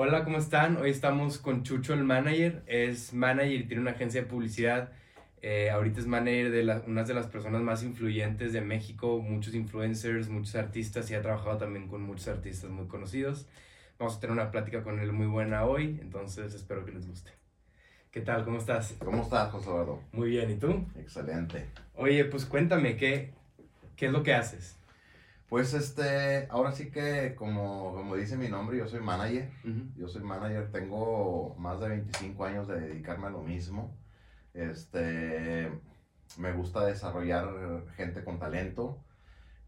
Hola, ¿cómo están? Hoy estamos con Chucho, el manager. Es manager y tiene una agencia de publicidad. Eh, ahorita es manager de la, una de las personas más influyentes de México, muchos influencers, muchos artistas y ha trabajado también con muchos artistas muy conocidos. Vamos a tener una plática con él muy buena hoy, entonces espero que les guste. ¿Qué tal? ¿Cómo estás? ¿Cómo estás, José Eduardo? Muy bien, ¿y tú? Excelente. Oye, pues cuéntame, ¿qué, qué es lo que haces? Pues este, ahora sí que como, como dice mi nombre, yo soy manager. Yo soy manager, tengo más de 25 años de dedicarme a lo mismo. Este, me gusta desarrollar gente con talento.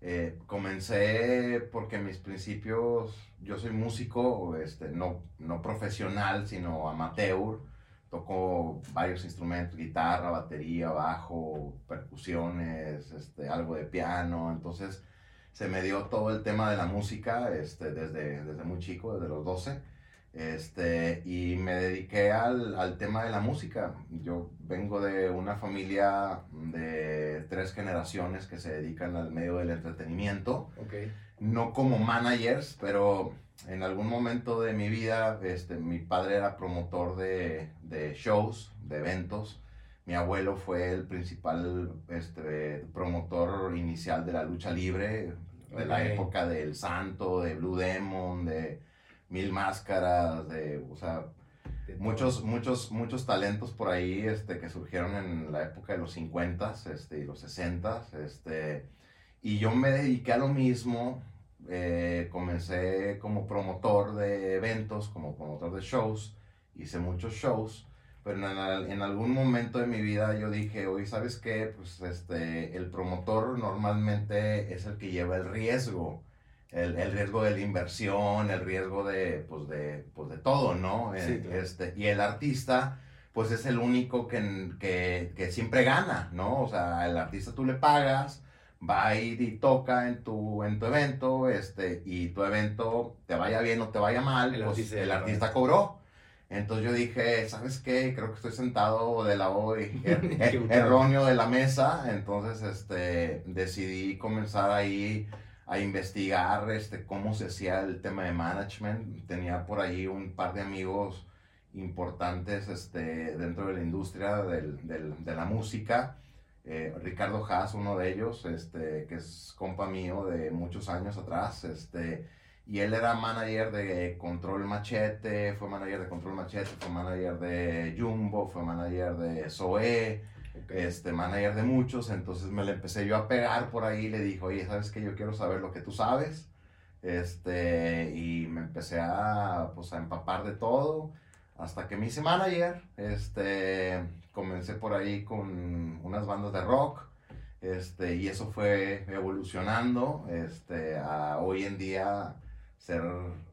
Eh, comencé porque mis principios, yo soy músico, este, no, no profesional, sino amateur. Toco varios instrumentos, guitarra, batería, bajo, percusiones, este, algo de piano. Entonces, se me dio todo el tema de la música este, desde, desde muy chico, desde los 12. Este, y me dediqué al, al, tema de la música. Yo vengo de una familia de tres generaciones que se dedican al medio del entretenimiento. Okay. No como managers, pero en algún momento de mi vida, este, mi padre era promotor de, de shows, de eventos. Mi abuelo fue el principal este, promotor inicial de la lucha libre, de la época del Santo, de Blue Demon, de Mil Máscaras, de, o sea, muchos, muchos, muchos talentos por ahí este, que surgieron en la época de los 50 este, y los 60 este, y yo me dediqué a lo mismo. Eh, comencé como promotor de eventos, como promotor de shows, hice muchos shows pero en, en, algún momento de mi vida yo dije, oye, ¿sabes qué? Pues este, el promotor normalmente es el que lleva el riesgo, el, el riesgo de la inversión, el riesgo de, pues de, pues de todo, ¿no? Sí, este, y el artista, pues es el único que, que, que, siempre gana, ¿no? O sea, el artista tú le pagas, va a ir y toca en tu, en tu evento, este, y tu evento te vaya bien o te vaya mal, el pues artista, el artista cobró. Entonces yo dije, ¿sabes qué? Creo que estoy sentado de lado er, erróneo de la mesa. Entonces este, decidí comenzar ahí a investigar este, cómo se hacía el tema de management. Tenía por ahí un par de amigos importantes este, dentro de la industria del, del, de la música. Eh, Ricardo Haas, uno de ellos, este, que es compa mío de muchos años atrás. Este, y él era manager de Control Machete, fue manager de Control Machete, fue manager de Jumbo, fue manager de Zoe, este, manager de muchos. Entonces me le empecé yo a pegar por ahí y le dije, oye, ¿sabes qué? Yo quiero saber lo que tú sabes. Este, y me empecé a, pues, a empapar de todo hasta que me hice manager. Este, comencé por ahí con unas bandas de rock. Este, y eso fue evolucionando este, a hoy en día ser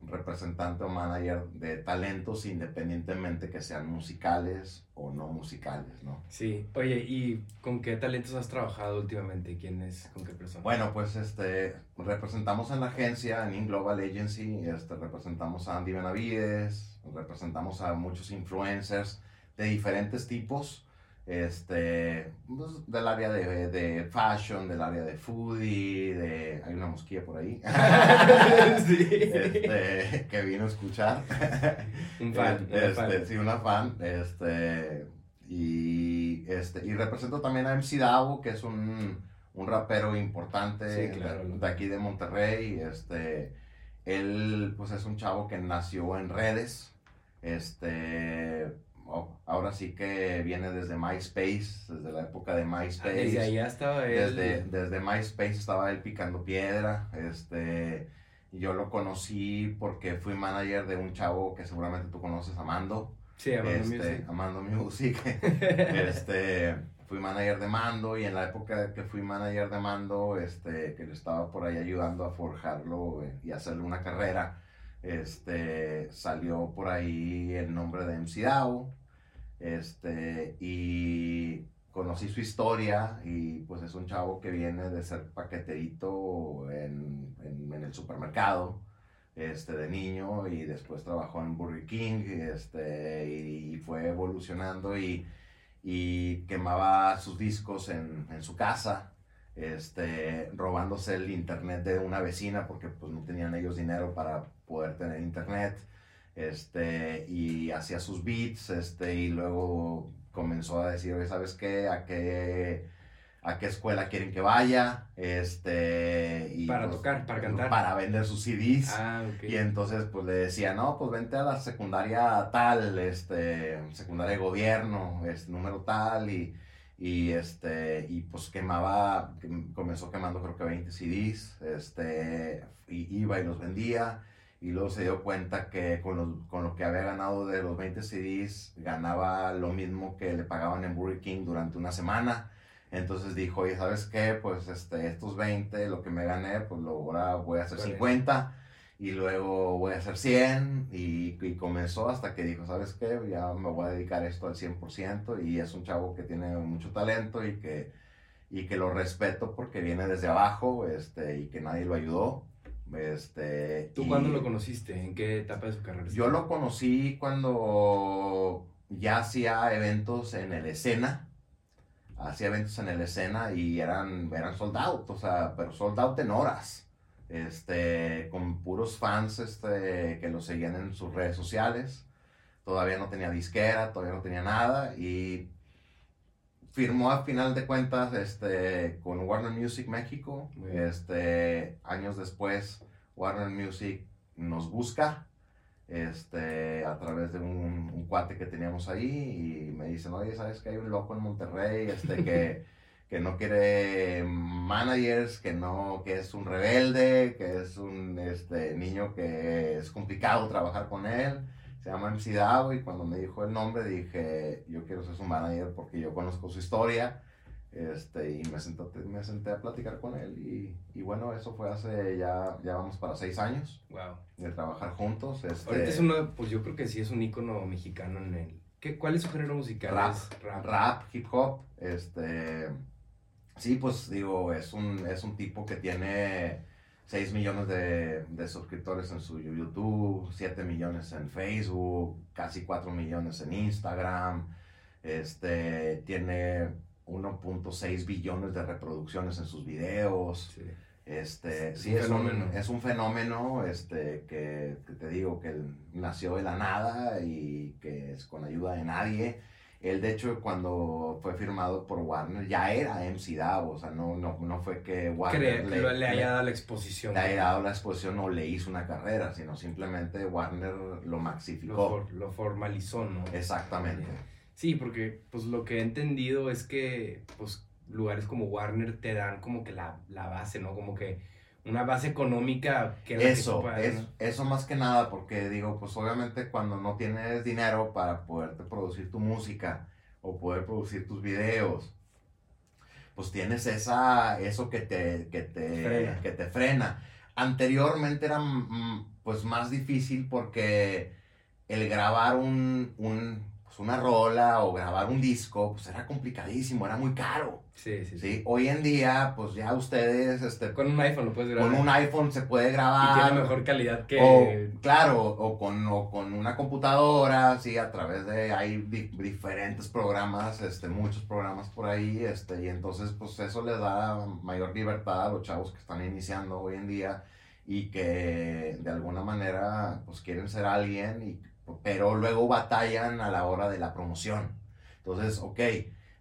representante o manager de talentos independientemente que sean musicales o no musicales, ¿no? Sí, oye, ¿y con qué talentos has trabajado últimamente? ¿Quién es, con qué persona? Bueno, pues este, representamos en la agencia, en In Global Agency, este, representamos a Andy Benavides, representamos a muchos influencers de diferentes tipos, este, pues, del área de, de, fashion, del área de foodie, de, hay una mosquilla por ahí, sí. este, que vino a escuchar. Un fan, este, fan. Sí, una fan, este, y, este, y represento también a MC Davo, que es un, un rapero importante Sí, claro. de, de aquí de Monterrey, este, él, pues es un chavo que nació en redes, este, ahora sí que viene desde MySpace, desde la época de MySpace. Ah, Desde allá estaba él. Desde, desde MySpace estaba él picando piedra. Este, yo lo conocí porque fui manager de un chavo que seguramente tú conoces, Amando. Sí, Amando este, Music. Amando Music. este, fui manager de Mando y en la época que fui manager de Mando, este, que le estaba por ahí ayudando a forjarlo eh, y hacerle una carrera, este, salió por ahí el nombre de MC Dao, este, y conocí su historia y pues es un chavo que viene de ser paqueterito en, en, el supermercado, este, de niño y después trabajó en Burger King este, y, y fue evolucionando y, y quemaba sus discos en, en su casa, este, robándose el internet de una vecina porque pues no tenían ellos dinero para poder tener internet. Este, y hacía sus beats, este, y luego comenzó a decir, ¿sabes qué? ¿A qué, a qué escuela quieren que vaya? Este, y para pues, tocar, para cantar. Para vender sus CDs. Ah, Y entonces, pues le decía, no, pues vente a la secundaria tal, este, secundaria de gobierno, este, número tal, y, y este, y pues quemaba, comenzó quemando creo que 20 CDs, este, y iba y los vendía y luego se dio cuenta que con, con, lo que había ganado de los 20 CDs ganaba lo mismo que le pagaban en Burger King durante una semana. Entonces dijo, oye, ¿sabes qué? Pues este, estos 20, lo que me gané, pues lo, ahora voy a hacer 50 y luego voy a hacer 100 y, y, comenzó hasta que dijo, ¿sabes qué? Ya me voy a dedicar esto al 100% y es un chavo que tiene mucho talento y que, y que lo respeto porque viene desde abajo este, y que nadie lo ayudó este, ¿Tú cuándo lo conociste? ¿En qué etapa de su carrera? Yo lo conocí cuando ya hacía eventos en el escena. Hacía eventos en el escena y eran, eran sold out, o sea, pero sold out en horas. Este, con puros fans este, que lo seguían en sus redes sociales. Todavía no tenía disquera, todavía no tenía nada. Y firmó a final de cuentas este, con Warner Music México. Este, años después, Warner Music nos busca este, a través de un, un, cuate que teníamos ahí y me dicen, oye, ¿sabes que hay un loco en Monterrey este, que, que no quiere managers, que, no, que es un rebelde, que es un este, niño que es complicado trabajar con él? Se llama MC Davo y cuando me dijo el nombre dije, yo quiero ser su manager porque yo conozco su historia. Este, y me senté, me senté a platicar con él y, y, bueno, eso fue hace ya, ya vamos para seis años wow. de trabajar juntos. Este, Ahorita es uno, pues yo creo que sí es un ícono mexicano en el... ¿qué, ¿Cuál es su género musical? Rap, rap, rap, hip hop. Este, sí, pues digo, es un, es un tipo que tiene 6 millones de, de, suscriptores en su YouTube, 7 millones en Facebook, casi 4 millones en Instagram, este, tiene 1.6 billones de reproducciones en sus videos. Sí. Este, es sí, un es, fenómeno. Un, es un fenómeno este, que, que, te digo que nació de la nada y que es con ayuda de nadie él, de hecho, cuando fue firmado por Warner, ya era MC Davo, o sea, no, no, no fue que Warner le, le, haya dado la exposición. Le haya dado la exposición o le hizo una carrera, sino simplemente Warner lo maxificó. Lo, lo formalizó, ¿no? Exactamente. Sí, porque pues lo que he entendido es que pues lugares como Warner te dan como que la, la base, ¿no? Como que una base económica que eso, es, eso más que nada, porque digo, pues obviamente cuando no tienes dinero para poderte producir tu música o poder producir tus videos, pues tienes esa, eso que te, que te, frena. Que te frena. Anteriormente era mm, pues más difícil porque el grabar un, un pues, una rola o grabar un disco, pues era complicadísimo, era muy caro. Sí, sí, sí. Hoy en día, pues ya ustedes... Este, con un iPhone lo puedes grabar. Con un iPhone se puede grabar. Y tiene mejor calidad que... O, claro, o con, o con una computadora, sí, a través de... Hay diferentes programas, este, muchos programas por ahí, este, y entonces, pues eso les da mayor libertad a los chavos que están iniciando hoy en día y que de alguna manera, pues quieren ser alguien y pero luego batallan a la hora de la promoción. Entonces, ok,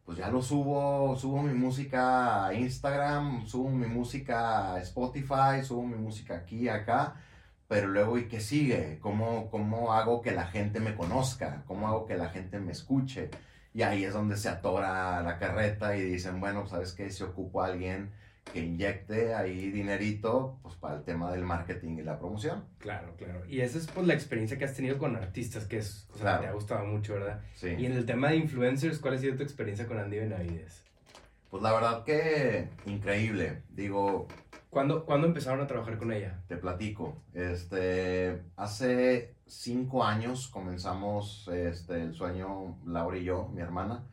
pues ya lo subo, subo mi música a Instagram, subo mi música a Spotify, subo mi música aquí, acá, pero luego, ¿y qué sigue? ¿Cómo, ¿Cómo hago que la gente me conozca? ¿Cómo hago que la gente me escuche? Y ahí es donde se atora la carreta y dicen, bueno, ¿sabes qué? Si ocupo alguien que inyecte ahí dinerito pues para el tema del marketing y la promoción. Claro, claro. Y esa es pues la experiencia que has tenido con artistas, que es o sea, te ha gustado mucho, ¿verdad? Sí. Y en el tema de influencers, ¿cuál ha sido tu experiencia con Andy Benavides? Pues la verdad que increíble. Digo, ¿Cuándo, ¿Cuándo empezaron a trabajar con ella? Te platico. Este, hace cinco años comenzamos este, el sueño Laura y yo, mi hermana.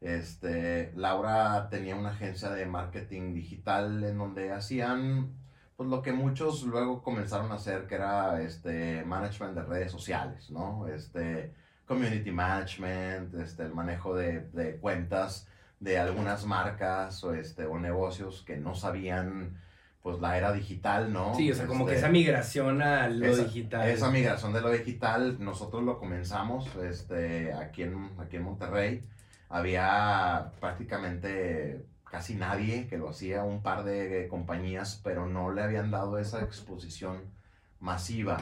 Este, Laura tenía una agencia de marketing digital en donde hacían pues lo que muchos luego comenzaron a hacer, que era este management de redes sociales, ¿no? Este, community management, este, el manejo de, de cuentas de algunas marcas o, este, o negocios que no sabían pues la era digital, ¿no? Sí, o sea, como que Este, esa migración a lo esa, digital. Esa migración de lo digital, nosotros lo comenzamos este, aquí, en, aquí en Monterrey. Había prácticamente casi nadie que lo hacía, un par de compañías, pero no le habían dado esa exposición masiva.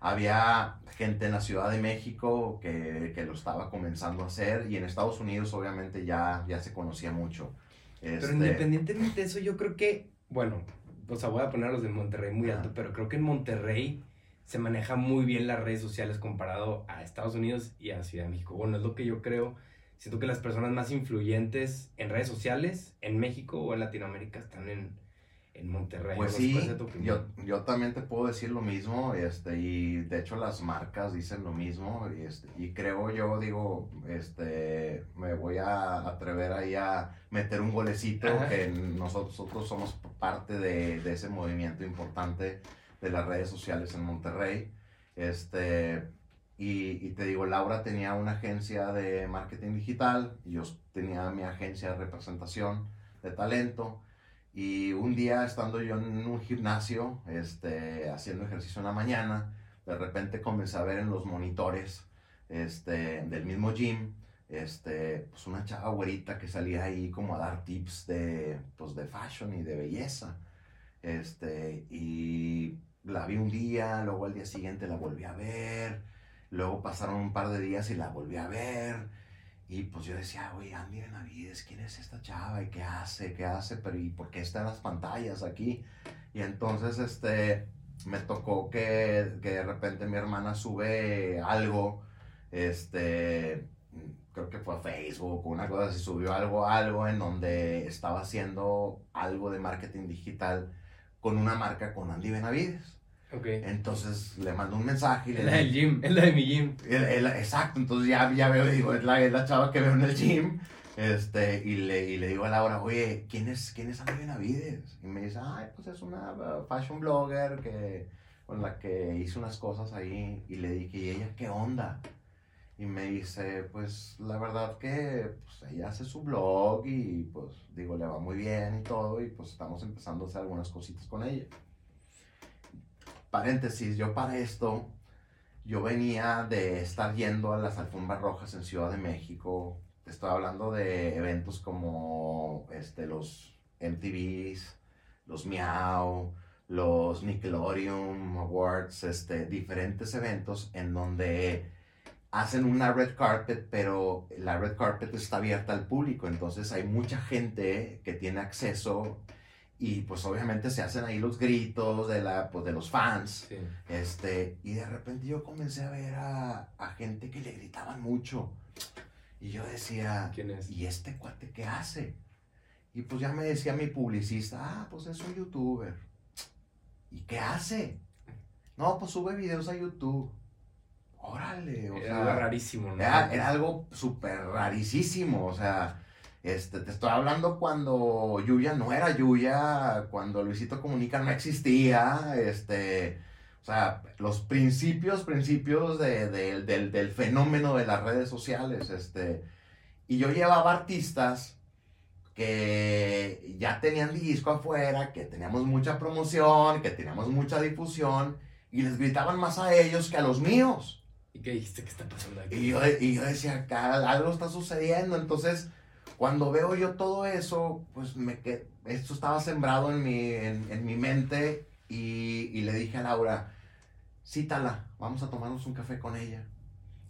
Había gente en la Ciudad de México que, que lo estaba comenzando a hacer y en Estados Unidos obviamente ya, ya se conocía mucho. Pero Este, independientemente de eso, yo creo que, bueno, o sea, voy a poner los de Monterrey muy alto, pero creo que en Monterrey se maneja muy bien las redes sociales comparado a Estados Unidos y a Ciudad de México. Bueno, es lo que yo creo. Siento que las personas más influyentes en redes sociales en México o en Latinoamérica están en, en Monterrey. Pues sí, yo, yo también te puedo decir lo mismo, este, y de hecho las marcas dicen lo mismo, y, este, y creo yo, digo, este, me voy a atrever ahí a meter un golecito, Ajá. que nosotros, nosotros somos parte de, de ese movimiento importante de las redes sociales en Monterrey, este, y, y te digo, Laura tenía una agencia de marketing digital, y yo tenía mi agencia de representación de talento, y un día estando yo en un gimnasio, este, haciendo ejercicio en la mañana, de repente comencé a ver en los monitores este, del mismo gym, este, pues una chava güerita que salía ahí como a dar tips de, pues de fashion y de belleza. Este, y la vi un día, luego al día siguiente la volví a ver, luego pasaron un par de días y la volví a ver. Y pues yo decía, oye, Andy Benavides, ¿quién es esta chava? ¿Y qué hace? ¿Qué hace? Pero ¿y por qué está en las pantallas aquí? Y entonces, este, me tocó que, que de repente mi hermana sube algo, este, creo que fue a Facebook una cosa así, subió algo, algo en donde estaba haciendo algo de marketing digital con una marca con Andy Benavides. Ok. Entonces le mando un mensaje y le Es la del gym, es la de mi gym. el- el- exacto, entonces ya, ya veo, digo, es la, es la chava que veo en el gym. Este, y le, y le digo a Laura, oye, ¿quién es, quién es Ana Benavides? Y me dice, ay, pues es una uh, fashion blogger que, con la que hice unas cosas ahí. Y le dije, ¿y ella qué onda? Y me dice, pues la verdad que pues, ella hace su blog y pues digo, le va muy bien y todo. Y pues estamos empezando a hacer algunas cositas con ella. Paréntesis, yo para esto yo venía de estar yendo a las alfombras rojas en Ciudad de México. Estoy hablando de eventos como este, los MTVs, los Miau, los Nickelodeon Awards, este, diferentes eventos en donde hacen una red carpet, pero la red carpet está abierta al público, entonces hay mucha gente que tiene acceso y pues obviamente se hacen ahí los gritos de, la, pues, de los fans. Sí. Este, y de repente yo comencé a ver a, a gente que le gritaban mucho. Y yo decía, ¿Quién es? ¿y este cuate qué hace? Y pues ya me decía mi publicista, ah, pues es un youtuber. ¿Y qué hace? No, pues sube videos a YouTube. Órale, o Era sea, rarísimo, ¿no? era, era algo súper rarísimo, o sea, este, te estoy hablando cuando Yuya no era Yuya, cuando Luisito Comunica no existía, este, o sea, los principios, principios de- de- del, del fenómeno de las redes sociales, este, y yo llevaba artistas que ya tenían disco afuera, que teníamos mucha promoción, que teníamos mucha difusión, y les gritaban más a ellos que a los míos. ¿Y qué dijiste que está pasando aquí? Y yo, y yo decía, algo está sucediendo. Entonces, cuando veo yo todo eso, pues me que esto estaba sembrado en mi, en, mi mente y, y le dije a Laura, cítala, vamos a tomarnos un café con ella.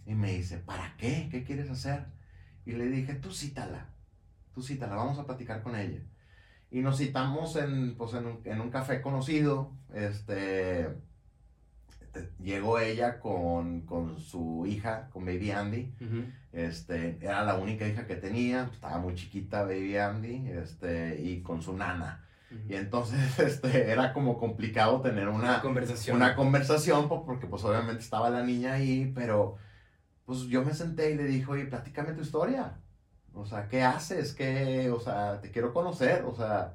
Y me dice, ¿para qué? ¿Qué quieres hacer? Y le dije, tú cítala, tú cítala, vamos a platicar con ella. Y nos citamos en, pues, en, un, en un café conocido, este, te- llegó ella con, con su hija, con Baby Andy. Este, era la única hija que tenía, estaba muy chiquita Baby Andy, este, y con su nana. Y entonces, este, era como complicado tener una, conversación. una conversación, po- porque pues obviamente estaba la niña ahí, pero pues yo me senté y le dije, oye, platícame tu historia. O sea, ¿qué haces? ¿Qué, o sea, te quiero conocer, o sea,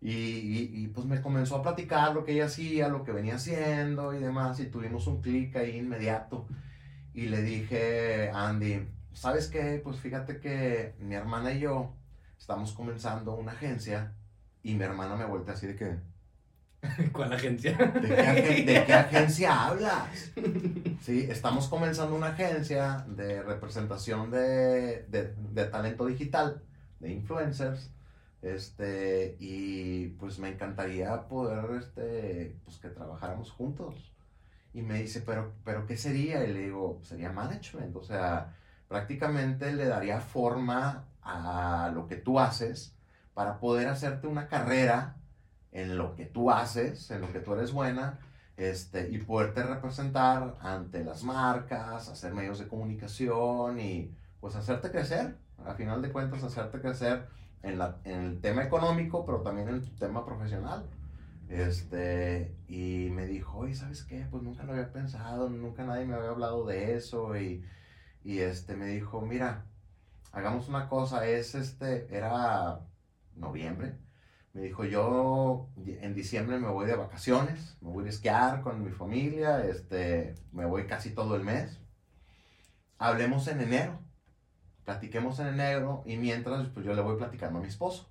y, y, y, pues me comenzó a platicar lo que ella hacía, lo que venía haciendo y demás, y tuvimos un clic ahí inmediato. Y le dije, Andy, ¿sabes qué? Pues fíjate que mi hermana y yo estamos comenzando una agencia y mi hermana me voltea así de que, ¿Cuál agencia? ¿De qué, agencia hablas? Sí, estamos comenzando una agencia de representación de, de, talento digital, de influencers, este, y pues me encantaría poder, este, pues que trabajáramos juntos. Y me dice, pero, pero ¿qué sería? Y le digo, sería management, o sea, prácticamente le daría forma a lo que tú haces para poder hacerte una carrera en lo que tú haces, en lo que tú eres buena, este, y poderte representar ante las marcas, hacer medios de comunicación y pues hacerte crecer, a final de cuentas hacerte crecer en, la, en el tema económico, pero también en tu tema profesional. Este, y me dijo, oye, ¿sabes qué? Pues nunca lo había pensado, nunca nadie me había hablado de eso y, y este, me dijo, mira, hagamos una cosa, es este, era noviembre, me dijo, yo en diciembre me voy de vacaciones, me voy a esquiar con mi familia, este, me voy casi todo el mes. Hablemos en enero, platiquemos en enero y mientras pues yo le voy platicando a mi esposo.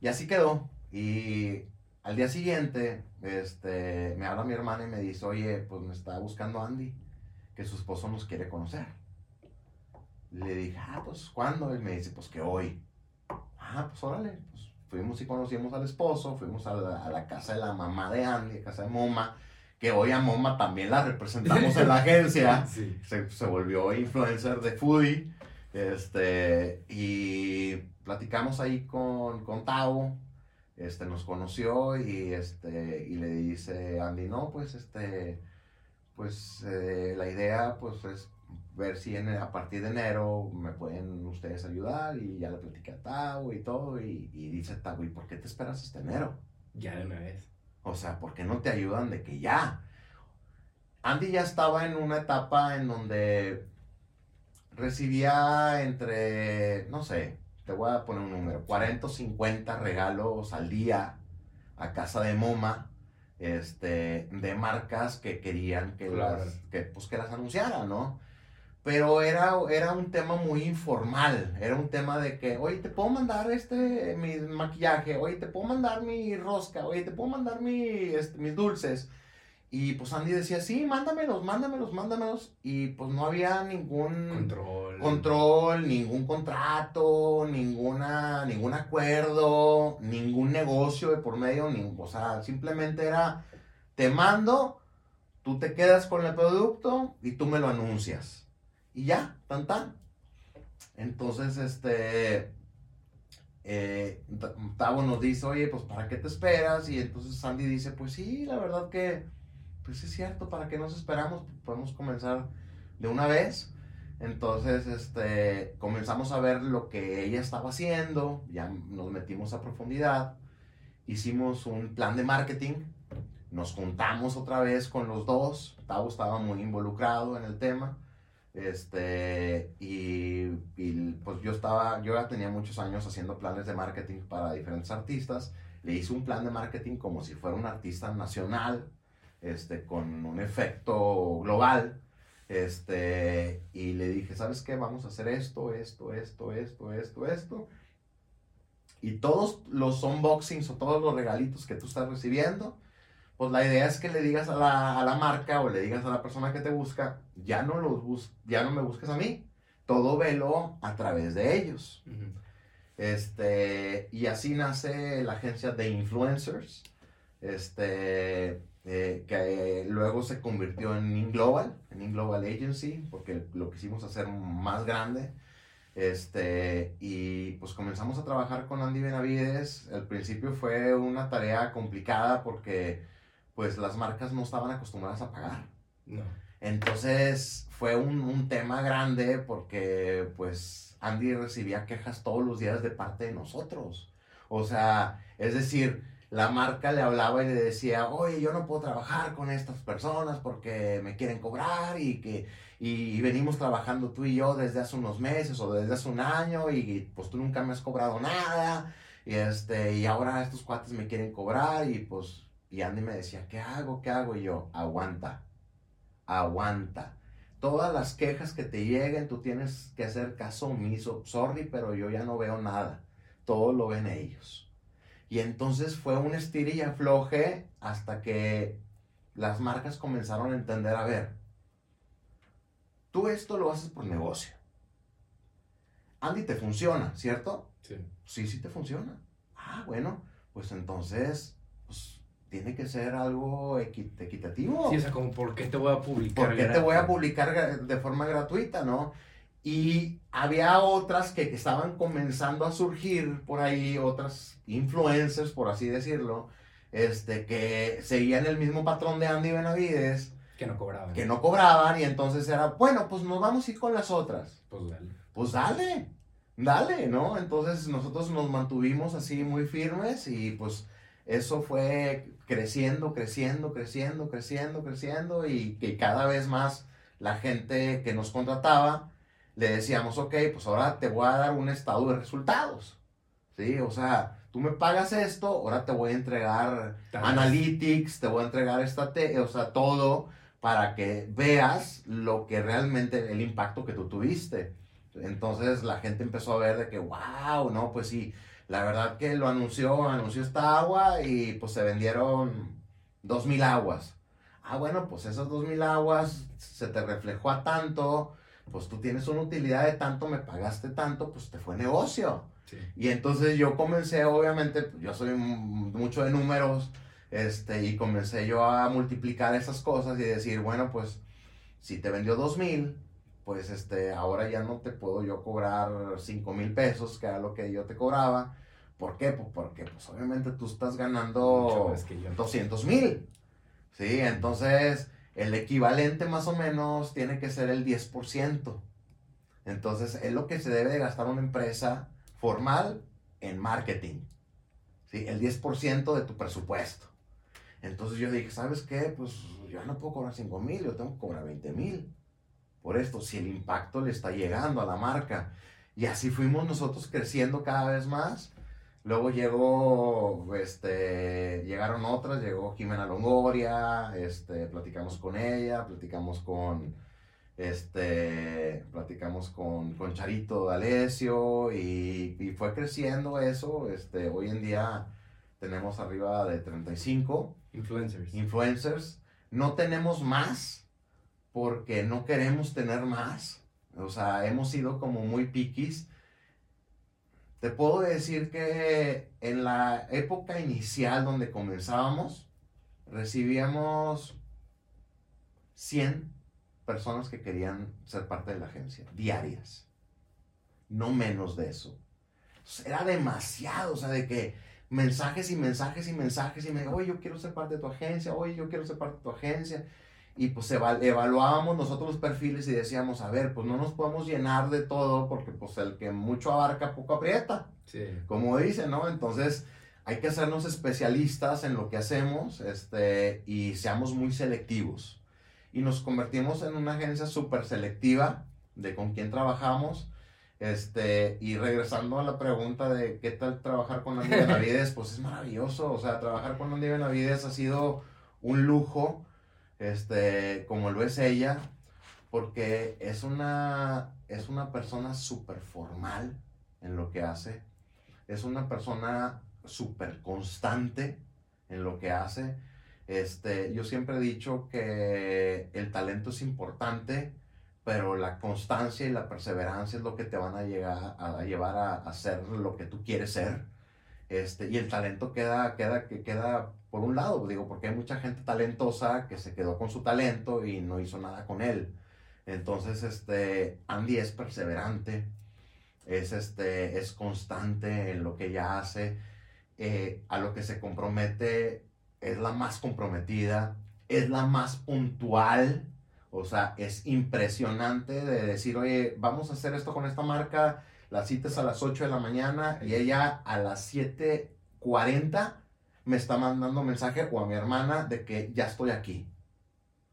Y así quedó. Y al día siguiente, este, me habla mi hermana y me dice, oye, pues me está buscando Andy, que su esposo nos quiere conocer. Le dije, ah, pues ¿cuándo? Y me dice, pues que hoy. Ah, pues órale, pues fuimos y conocimos al esposo, fuimos a la, casa de la mamá de Andy, a casa de Moma, que hoy a Moma también la representamos en la agencia, se, se, volvió influencer de foodie, este, y platicamos ahí con, con Tao, este, nos conoció y, este, y le dice Andy, no, pues, este, pues, eh, la idea, pues, es ver si en, a partir de enero me pueden ustedes ayudar y ya le platiqué a Tau y todo y, y dice Tau, ¿y por qué te esperas hasta enero? Ya de una vez. O sea, ¿por qué no te ayudan de que ya? Andy ya estaba en una etapa en donde recibía entre, no sé, te voy a poner un número, 40 o 50 regalos al día a casa de Moma, este, de marcas que querían que, las, que, pues, que las anunciaran, ¿no? pero era, era un tema muy informal, era un tema de que, oye, te puedo mandar este, mi maquillaje, oye, te puedo mandar mi rosca, oye, te puedo mandar mi, este, mis dulces. Y pues Andy decía, sí, mándamelos, mándamelos, mándamelos. Y pues no había ningún control, control ningún contrato, ninguna, ningún acuerdo, ningún negocio de por medio, ni, o sea, simplemente era, te mando, tú te quedas con el producto y tú me lo anuncias y ya, tan tan. Entonces, este, eh, Tavo nos dice, oye, pues ¿para qué te esperas? Y entonces Sandy dice, pues sí, la verdad que, pues es cierto, ¿para qué nos esperamos? Podemos comenzar de una vez. Entonces, este, comenzamos a ver lo que ella estaba haciendo, ya nos metimos a profundidad, hicimos un plan de marketing, nos juntamos otra vez con los dos, Tavo estaba muy involucrado en el tema, este, y, pues yo estaba, yo ya tenía muchos años haciendo planes de marketing para diferentes artistas. Le hice un plan de marketing como si fuera un artista nacional, este, con un efecto global. Este, y le dije, ¿sabes qué? Vamos a hacer esto, esto, esto, esto, esto, esto. Y todos los unboxings o todos los regalitos que tú estás recibiendo, pues la idea es que le digas a la, a la, marca o le digas a la persona que te busca, ya no, los bus ya no me busques a mí, todo velo a través de ellos. este, y así nace la agencia de influencers, este, eh, que luego se convirtió en InGlobal, en InGlobal Agency, porque lo quisimos hacer más grande. Este, y pues comenzamos a trabajar con Andy Benavides. Al principio fue una tarea complicada porque pues las marcas no estaban acostumbradas a pagar. No. Entonces fue un, un, tema grande porque pues Andy recibía quejas todos los días de parte de nosotros. O sea, es decir, la marca le hablaba y le decía, oye, yo no puedo trabajar con estas personas porque me quieren cobrar y que y, venimos trabajando tú y yo desde hace unos meses o desde hace un año y, pues tú nunca me has cobrado nada y este y ahora estos cuates me quieren cobrar y pues y Andy me decía, ¿qué hago? ¿Qué hago? Y yo, aguanta, aguanta. Todas las quejas que te lleguen, tú tienes que hacer caso omiso. Sorry, pero yo ya no veo nada. Todo lo ven ellos. Y entonces fue un estir y afloje hasta que las marcas comenzaron a entender, a ver, tú esto lo haces por negocio. Andy, te funciona, ¿cierto? Sí. Sí, sí te funciona. Ah, bueno, pues entonces, pues tiene que ser algo equitativo. Sí, o sea, como, ¿por qué te voy a publicar? ¿Por qué te voy a publicar de forma gratuita, no? Y había otras que, estaban comenzando a surgir por ahí, otras influencers, por así decirlo, este, que seguían el mismo patrón de Andy Benavides. Que no cobraban. Que no cobraban y entonces era, bueno, pues nos vamos a ir con las otras. Pues dale. Pues dale, dale, ¿no? Entonces nosotros nos mantuvimos así muy firmes y pues eso fue creciendo, creciendo, creciendo, creciendo, creciendo y que cada vez más la gente que nos contrataba le decíamos, ok, pues ahora te voy a dar un estado de resultados. ¿Sí? O sea, tú me pagas esto, ahora te voy a entregar analytics, te voy a entregar esta, o sea, todo para que veas lo que realmente, el impacto que tú tuviste. Entonces la gente empezó a ver de que, wow, no, pues sí, la verdad que lo anunció, anunció esta agua y pues se vendieron dos mil aguas. Ah, bueno, pues esas dos mil aguas se te reflejó a tanto, pues tú tienes una utilidad de tanto, me pagaste tanto, pues te fue negocio. Y entonces yo comencé, obviamente, yo soy mucho de números, este, y comencé yo a multiplicar esas cosas y decir, bueno, pues si te vendió dos mil, pues este, ahora ya no te puedo yo cobrar cinco mil pesos, que era lo que yo te cobraba. ¿Por qué? Pues porque pues obviamente tú estás ganando 200 mil. Sí, entonces el equivalente más o menos tiene que ser el 10%. Entonces es lo que se debe de gastar una empresa formal en marketing. ¿sí? El 10% de tu presupuesto. Entonces yo dije, ¿sabes qué? Pues yo no puedo cobrar 5 mil, yo tengo que cobrar 20 mil. Por esto, si el impacto le está llegando a la marca. Y así fuimos nosotros creciendo cada vez más Luego llegó, este, llegaron otras, llegó Jimena Longoria, este, platicamos con ella, platicamos con, este, platicamos con, con Charito D'Alessio y, y, fue creciendo eso, este, hoy en día tenemos arriba de 35 influencers. influencers, no tenemos más porque no queremos tener más, o sea, hemos sido como muy piquis te puedo decir que en la época inicial donde comenzábamos, recibíamos 100 personas que querían ser parte de la agencia, diarias. No menos de eso. Era demasiado, o sea, de que mensajes y mensajes y mensajes y me oye, yo quiero ser parte de tu agencia, oye, yo quiero ser parte de tu agencia y pues evaluábamos nosotros los perfiles y decíamos, a ver, pues no nos podemos llenar de todo porque pues el que mucho abarca poco aprieta. Sí. Como dicen, ¿no? Entonces hay que hacernos especialistas en lo que hacemos este, y seamos muy selectivos. Y nos convertimos en una agencia súper selectiva de con quién trabajamos. Este, y regresando a la pregunta de qué tal trabajar con Andy Benavides, pues es maravilloso. O sea, trabajar con Andy Benavides ha sido un lujo este, como lo es ella, porque es una, es una persona súper formal en lo que hace, es una persona súper constante en lo que hace. Este, yo siempre he dicho que el talento es importante, pero la constancia y la perseverancia es lo que te van a, llegar, a llevar a, hacer lo que tú quieres ser. Este, y el talento queda, queda, que queda por un lado, digo, porque hay mucha gente talentosa que se quedó con su talento y no hizo nada con él. Entonces, este, Andy es perseverante, es, este, es constante en lo que ella hace, eh, a lo que se compromete, es la más comprometida, es la más puntual, o sea, es impresionante de decir, oye, vamos a hacer esto con esta marca, la cita es a las 8 de la mañana y ella a las 7.40 me está mandando mensaje o a mi hermana de que ya estoy aquí.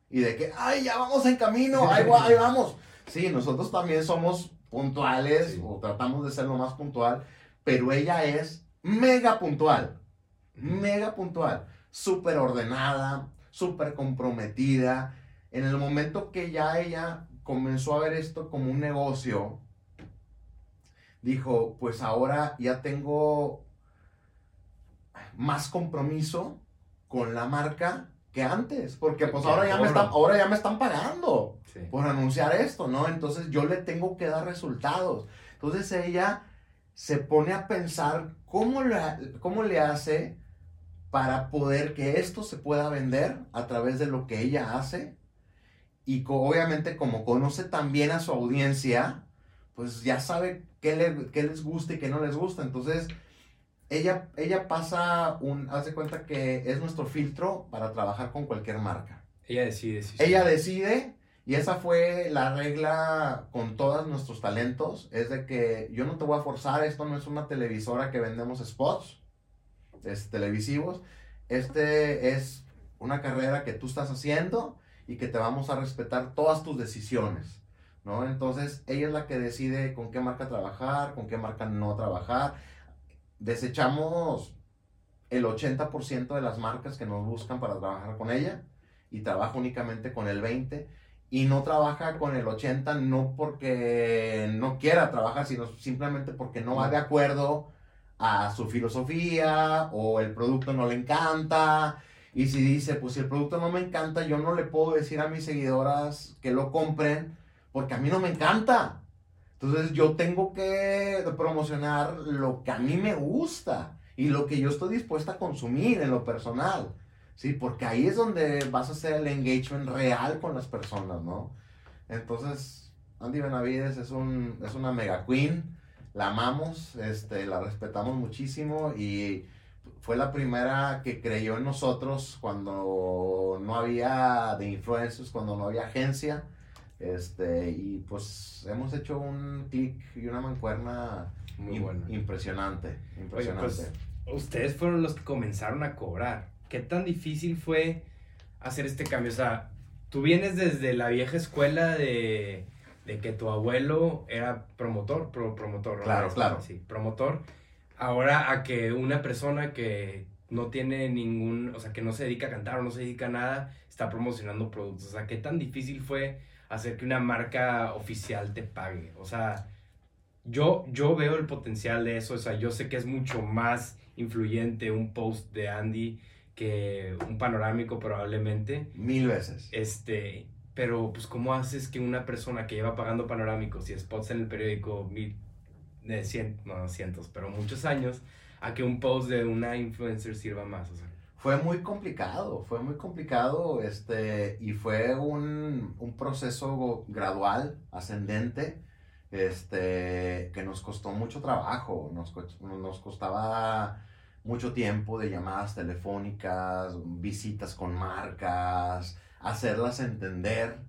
Y de que, ay, ya vamos en camino, ahí, vamos. Sí, nosotros también somos puntuales o tratamos de ser lo más puntual, pero ella es mega puntual, mega puntual, súper ordenada, súper comprometida. En el momento que ya ella comenzó a ver esto como un negocio, dijo, pues ahora ya tengo más compromiso con la marca que antes, porque pues ahora ya, me están, ahora ya me están pagando por anunciar esto, ¿no? Entonces yo le tengo que dar resultados. Entonces ella se pone a pensar cómo le, cómo le hace para poder que esto se pueda vender a través de lo que ella hace. Y obviamente como conoce también a su audiencia, pues ya sabe qué, le, qué les gusta y qué no les gusta. Entonces, ella, ella pasa un, hace cuenta que es nuestro filtro para trabajar con cualquier marca. Ella decide. ella decide y esa fue la regla con todos nuestros talentos, es de que yo no te voy a forzar, esto no es una televisora que vendemos spots es, televisivos, este es una carrera que tú estás haciendo y que te vamos a respetar todas tus decisiones, ¿no? Entonces, ella es la que decide con qué marca trabajar, con qué marca no trabajar desechamos el 80% de las marcas que nos buscan para trabajar con ella y trabaja únicamente con el 20% y no trabaja con el 80% no porque no quiera trabajar, sino simplemente porque no va de acuerdo a su filosofía o el producto no le encanta. Y si dice, pues si el producto no me encanta, yo no le puedo decir a mis seguidoras que lo compren porque a mí no me encanta. Entonces yo tengo que promocionar lo que a mí me gusta y lo que yo estoy dispuesta a consumir en lo personal. Sí, porque ahí es donde vas a hacer el engagement real con las personas, ¿no? Entonces, Andy Benavides es, un, es una mega queen, la amamos, este, la respetamos muchísimo y fue la primera que creyó en nosotros cuando no había de influencers, cuando no había agencia este, y pues hemos hecho un clic y una mancuerna Muy impresionante. Impresionante. Pues, ustedes fueron los que comenzaron a cobrar. ¿Qué tan difícil fue hacer este cambio? O sea, tú vienes desde la vieja escuela de, de que tu abuelo era promotor, promotor, Claro, claro. Sí, promotor. Ahora a que una persona que no tiene ningún, o sea, que no se dedica a cantar o no se dedica a nada, está promocionando productos. O sea, ¿qué tan difícil fue hacer que una marca oficial te pague. O sea, yo, yo veo el potencial de eso. O sea, yo sé que es mucho más influyente un post de Andy que un panorámico probablemente. Mil veces. Este, pero pues ¿cómo haces que una persona que lleva pagando panorámicos y spots en el periódico mil, de cien, no cientos, pero muchos años, a que un post de una influencer sirva más? O sea, fue muy complicado, fue muy complicado, este, y fue un, un proceso gradual, ascendente, este, que nos costó mucho trabajo, nos, nos costaba mucho tiempo de llamadas telefónicas, visitas con marcas, hacerlas entender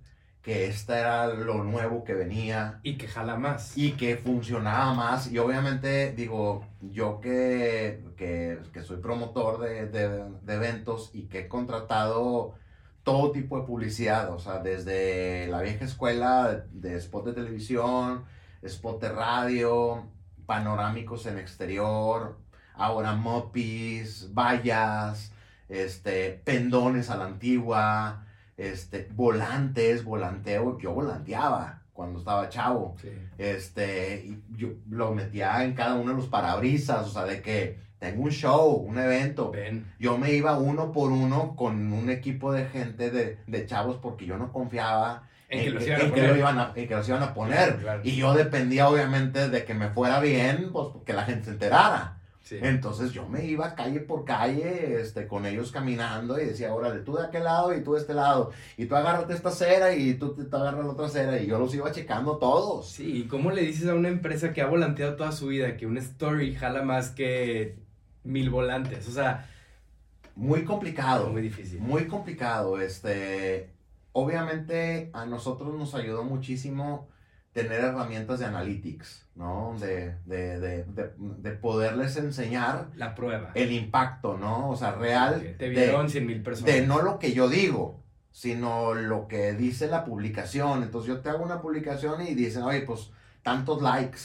que esta era lo nuevo que venía. Y que jala más. Y que funcionaba más. Y obviamente, digo, yo que, que, que soy promotor de, de, de, eventos y que he contratado todo tipo de publicidad, o sea, desde la vieja escuela de spot de televisión, spot de radio, panorámicos en exterior, ahora mopis, vallas, este, pendones a la antigua, este, volantes, volanteo, yo volanteaba cuando estaba chavo. Este, y yo lo metía en cada uno de los parabrisas, o sea, de que tengo un show, un evento. Yo me iba uno por uno con un equipo de gente de, de chavos porque yo no confiaba en, que, los iban a, que los iban a poner. Y yo dependía obviamente de que me fuera bien, pues que la gente se enterara. Entonces yo me iba calle por calle este, con ellos caminando y decía, órale, tú de aquel lado y tú de este lado. Y tú agárrate esta acera y tú te, agarras la otra acera. Y yo los iba checando todos. Sí, ¿y cómo le dices a una empresa que ha volanteado toda su vida que un story jala más que mil volantes? O sea... Muy complicado. Muy difícil. Muy complicado. Este, obviamente a nosotros nos ayudó muchísimo tener herramientas de analytics, ¿no? De, de, de, de, poderles enseñar la prueba, el impacto, ¿no? O sea, real. Te vieron 100 mil personas. De no lo que yo digo, sino lo que dice la publicación. Entonces yo te hago una publicación y dicen, oye, pues tantos likes,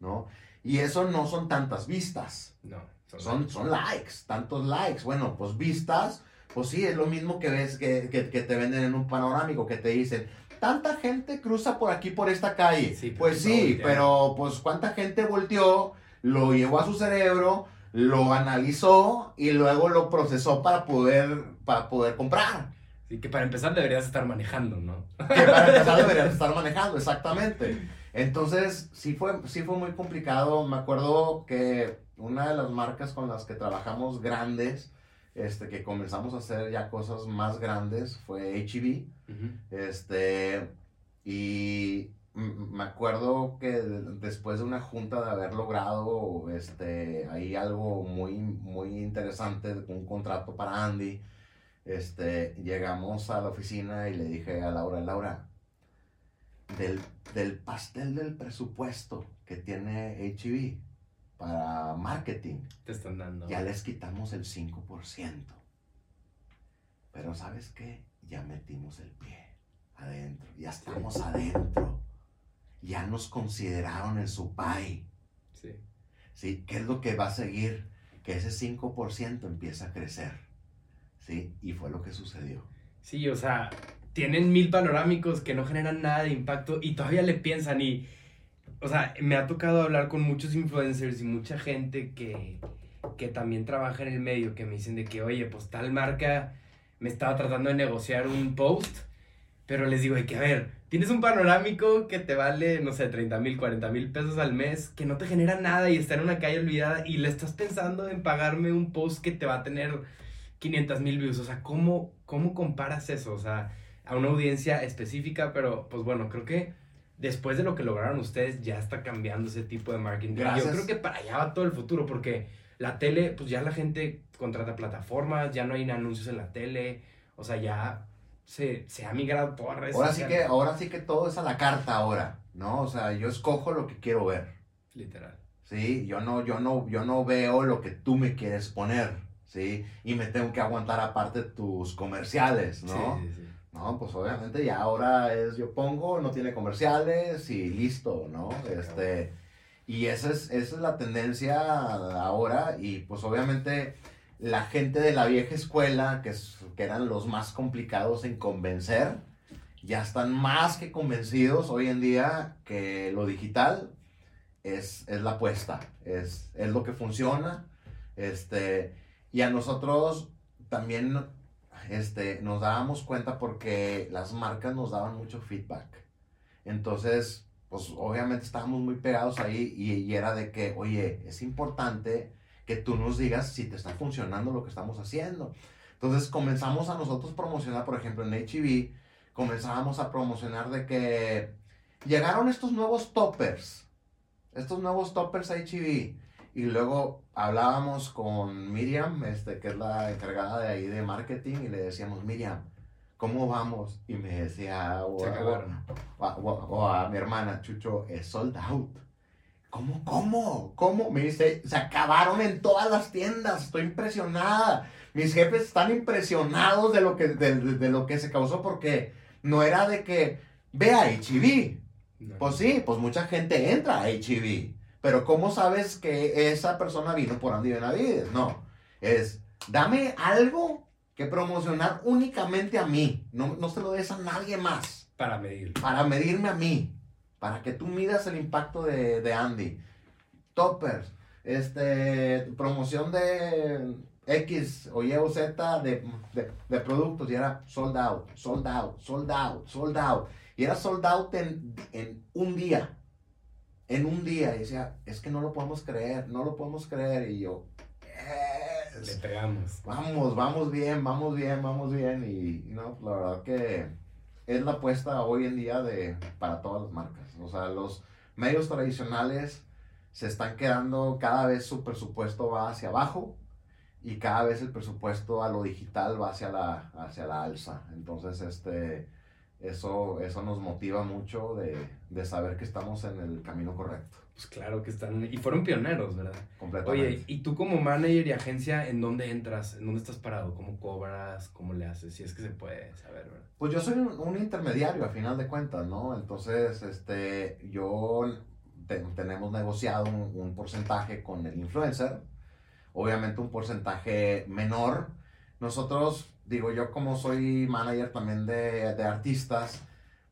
¿no? Y eso no son tantas vistas. No. Son, son, likes, tantos likes. Bueno, pues vistas, pues sí, es lo mismo que ves que, que, que te venden en un panorámico, que te dicen, tanta gente cruza por aquí, por esta calle. pues sí, pero pues cuánta gente volteó, lo llevó a su cerebro, lo analizó y luego lo procesó para poder, para poder comprar. Sí, que para empezar deberías estar manejando, ¿no? Que para empezar deberías estar manejando, exactamente. Entonces, sí fue, sí fue muy complicado. Me acuerdo que una de las marcas con las que trabajamos grandes, este, que comenzamos a hacer ya cosas más grandes, fue HEB. Este, y me acuerdo que después de una junta de haber logrado este, ahí algo muy, muy interesante, un contrato para Andy, este, llegamos a la oficina y le dije a Laura, Laura, del, del pastel del presupuesto que tiene HEB para marketing, te están dando. Ya les quitamos el 5%. Pero ¿sabes qué? Ya metimos el pie adentro, ya estamos adentro. Ya nos consideraron en su pay. Sí. ¿Sí? ¿Qué es lo que va a seguir? Que ese 5% empieza a crecer. ¿Sí? Y fue lo que sucedió. Sí, o sea, tienen mil panorámicos que no generan nada de impacto y todavía le piensan y, o sea, me ha tocado hablar con muchos influencers y mucha gente que, que también trabaja en el medio que me dicen de que, oye, pues tal marca me estaba tratando de negociar un post, pero les digo de que, a ver, tienes un panorámico que te vale, no sé, 30 mil, 40 mil pesos al mes, que no te genera nada y está en una calle olvidada y le estás pensando en pagarme un post que te va a tener 500 mil views. O sea, ¿cómo, ¿cómo comparas eso? O sea, a una audiencia específica, pero pues bueno, creo que después de lo que lograron ustedes ya está cambiando ese tipo de marketing. Yo creo que para allá va todo el futuro porque la tele, pues ya la gente contrata plataformas, ya no hay anuncios en la tele, o sea, ya se, se ha migrado toda redes ahora sí que Ahora sí que todo es a la carta ahora, ¿no? O sea, yo escojo lo que quiero ver. Literal. Sí, yo no, yo no, yo no veo lo que tú me quieres poner, ¿sí? Y me tengo que aguantar aparte tus comerciales, ¿no? Sí, sí, sí. No, pues obviamente ya ahora es yo pongo, no tiene comerciales y listo, ¿no? Este, y esa es, esa es la tendencia ahora y pues obviamente la gente de la vieja escuela, que, que eran los más complicados en convencer, ya están más que convencidos hoy en día que lo digital es, es la apuesta, es, es lo que funciona. Este, y a nosotros también este, nos dábamos cuenta porque las marcas nos daban mucho feedback. Entonces, pues obviamente estábamos muy pegados ahí y, era de que, oye, es importante que tú nos digas si te está funcionando lo que estamos haciendo. Entonces comenzamos a nosotros promocionar, por ejemplo, en HEV, comenzábamos a promocionar de que llegaron estos nuevos toppers, estos nuevos toppers a HEV. Y luego hablábamos con Miriam, este, que es la encargada de ahí de marketing, y le decíamos, Miriam, ¿cómo vamos? Y me decía, o, a mi hermana, Chucho, es sold out. ¿Cómo, cómo? ¿Cómo? Me dice, se acabaron en todas las tiendas, estoy impresionada. Mis jefes están impresionados de lo que, de, lo que se causó porque no era de que vea HIV. Pues sí, pues mucha gente entra a HIV. Pero ¿cómo sabes que esa persona vino por Andy Benavides? No, es dame algo que promocionar únicamente a mí. No, no se lo des a nadie más. Para medir. Para medirme a mí. Para que tú midas el impacto de, de Andy. Toppers. Este, promoción de X o Y o Z de, de, de, productos y era sold out, sold out, sold out, sold out. Y era sold out en, en un día en un día y decía, es que no lo podemos creer, no lo podemos creer. Y yo, Le pegamos. Vamos, vamos bien, vamos bien, vamos bien. Y, no, la verdad que es la apuesta hoy en día de, para todas las marcas. O sea, los medios tradicionales se están quedando, cada vez su presupuesto va hacia abajo y cada vez el presupuesto a lo digital va hacia la, hacia la alza. Entonces, este eso, eso nos motiva mucho de, de, saber que estamos en el camino correcto. Pues claro que están, y fueron pioneros, ¿verdad? Completamente. Oye, ¿y tú como manager y agencia, en dónde entras? ¿En dónde estás parado? ¿Cómo cobras? ¿Cómo le haces? Si es que se puede saber, ¿verdad? Pues yo soy un, intermediario, a final de cuentas, ¿no? Entonces, este, yo tenemos negociado un, un porcentaje con el influencer, obviamente un porcentaje menor. Nosotros digo, yo como soy manager también de, de artistas,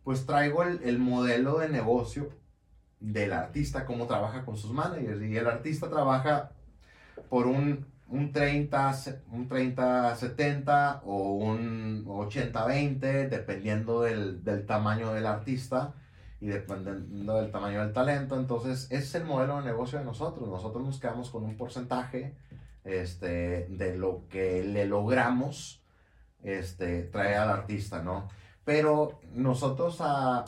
pues traigo el, el, modelo de negocio del artista, cómo trabaja con sus managers. Y el artista trabaja por un, un 30, un 30, 70 o un 80, 20, dependiendo del, del tamaño del artista y dependiendo del tamaño del talento. Entonces, ese es el modelo de negocio de nosotros. Nosotros nos quedamos con un porcentaje este, de lo que le logramos este, traer al artista, ¿no? Pero nosotros, a,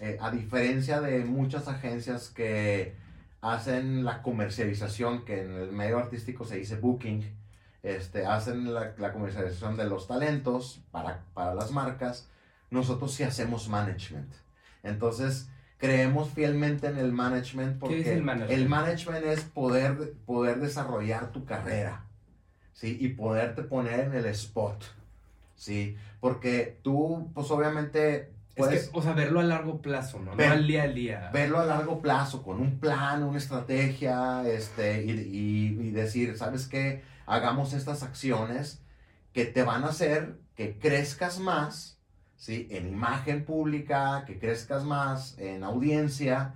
eh, a diferencia de muchas agencias que hacen la comercialización, que en el medio artístico se dice booking, este, hacen la, la comercialización de los talentos para, para las marcas, nosotros sí hacemos management. Entonces, creemos fielmente en el management porque ¿Qué es el management? el management es poder, poder desarrollar tu carrera, ¿sí? Y poderte poner en el spot, ¿sí? Porque tú, pues obviamente, puedes es que, o sea, verlo a largo plazo, ¿no? Ver- no al día a día. verlo a largo plazo, con un plan, una estrategia, este, y, y- y decir, ¿sabes qué? Hagamos estas acciones que te van a hacer que crezcas más, ¿sí? En imagen pública, que crezcas más en audiencia,